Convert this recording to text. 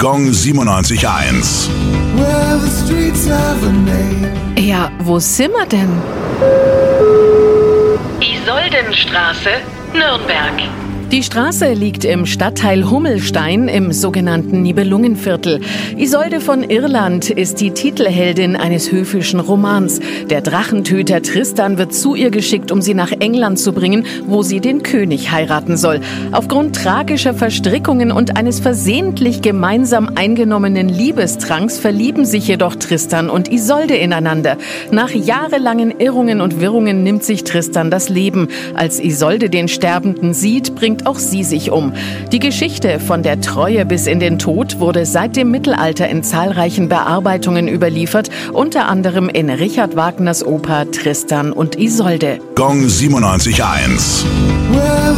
Gong 97.1. Well, the streets have a name. Ja, wo sind wir denn? Isoldenstraße, Nürnberg. Die Straße liegt im Stadtteil Hummelstein im sogenannten Nibelungenviertel. Isolde von Irland ist die Titelheldin eines höfischen Romans. Der Drachentöter Tristan wird zu ihr geschickt, um sie nach England zu bringen, wo sie den König heiraten soll. Aufgrund tragischer Verstrickungen und eines versehentlich gemeinsam eingenommenen Liebestranks verlieben sich jedoch Tristan und Isolde ineinander. Nach jahrelangen Irrungen und Wirrungen nimmt sich Tristan das Leben. Als Isolde den Sterbenden sieht, bringt auch sie sich um. Die Geschichte von der Treue bis in den Tod wurde seit dem Mittelalter in zahlreichen Bearbeitungen überliefert, unter anderem in Richard Wagners Oper Tristan und Isolde. Gong 97.1. Well,